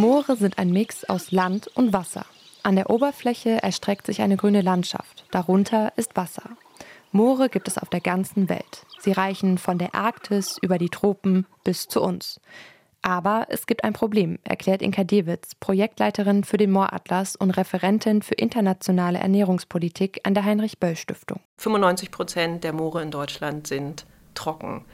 Moore sind ein Mix aus Land und Wasser. An der Oberfläche erstreckt sich eine grüne Landschaft. Darunter ist Wasser. Moore gibt es auf der ganzen Welt. Sie reichen von der Arktis über die Tropen bis zu uns. Aber es gibt ein Problem, erklärt Inka Dewitz, Projektleiterin für den Mooratlas und Referentin für internationale Ernährungspolitik an der Heinrich-Böll-Stiftung. 95 Prozent der Moore in Deutschland sind trocken.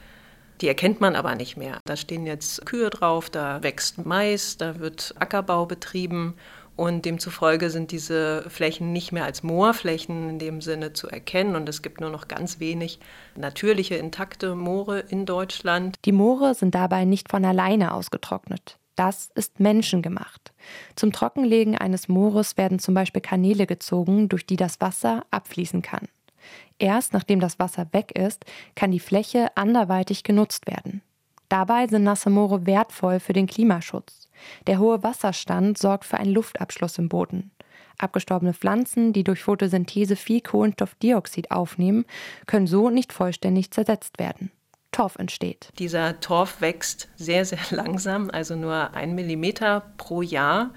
Die erkennt man aber nicht mehr. Da stehen jetzt Kühe drauf, da wächst Mais, da wird Ackerbau betrieben und demzufolge sind diese Flächen nicht mehr als Moorflächen in dem Sinne zu erkennen. Und es gibt nur noch ganz wenig natürliche, intakte Moore in Deutschland. Die Moore sind dabei nicht von alleine ausgetrocknet. Das ist menschengemacht. Zum Trockenlegen eines Moores werden zum Beispiel Kanäle gezogen, durch die das Wasser abfließen kann. Erst nachdem das Wasser weg ist, kann die Fläche anderweitig genutzt werden. Dabei sind nasse Moore wertvoll für den Klimaschutz. Der hohe Wasserstand sorgt für einen Luftabschluss im Boden. Abgestorbene Pflanzen, die durch Photosynthese viel Kohlenstoffdioxid aufnehmen, können so nicht vollständig zersetzt werden. Torf entsteht. Dieser Torf wächst sehr, sehr langsam, also nur ein Millimeter pro Jahr.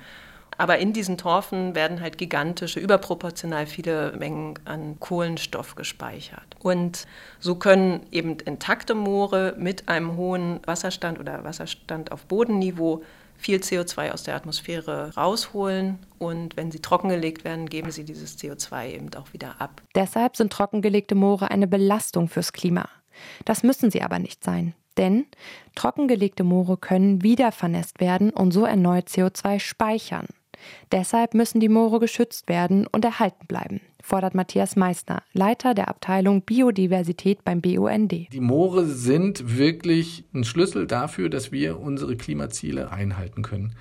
Aber in diesen Torfen werden halt gigantische, überproportional viele Mengen an Kohlenstoff gespeichert. Und so können eben intakte Moore mit einem hohen Wasserstand oder Wasserstand auf Bodenniveau viel CO2 aus der Atmosphäre rausholen und wenn sie trockengelegt werden, geben sie dieses CO2 eben auch wieder ab. Deshalb sind trockengelegte Moore eine Belastung fürs Klima. Das müssen sie aber nicht sein. Denn trockengelegte Moore können wieder vernässt werden und so erneut CO2 speichern. Deshalb müssen die Moore geschützt werden und erhalten bleiben, fordert Matthias Meissner, Leiter der Abteilung Biodiversität beim BUND. Die Moore sind wirklich ein Schlüssel dafür, dass wir unsere Klimaziele einhalten können.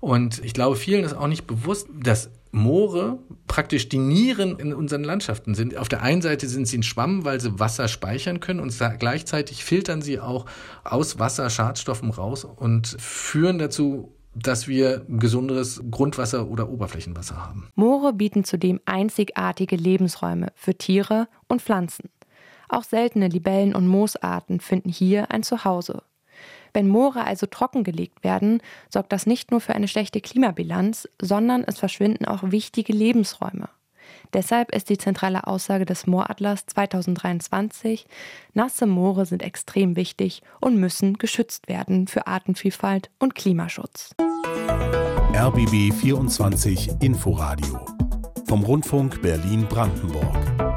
Und ich glaube, vielen ist auch nicht bewusst, dass Moore praktisch die Nieren in unseren Landschaften sind. Auf der einen Seite sind sie ein Schwamm, weil sie Wasser speichern können und gleichzeitig filtern sie auch aus Wasser Schadstoffen raus und führen dazu, dass wir gesunderes Grundwasser oder Oberflächenwasser haben. Moore bieten zudem einzigartige Lebensräume für Tiere und Pflanzen. Auch seltene Libellen und Moosarten finden hier ein Zuhause. Wenn Moore also trockengelegt werden, sorgt das nicht nur für eine schlechte Klimabilanz, sondern es verschwinden auch wichtige Lebensräume. Deshalb ist die zentrale Aussage des Mooratlas 2023, nasse Moore sind extrem wichtig und müssen geschützt werden für Artenvielfalt und Klimaschutz. RBB 24 Inforadio vom Rundfunk Berlin-Brandenburg.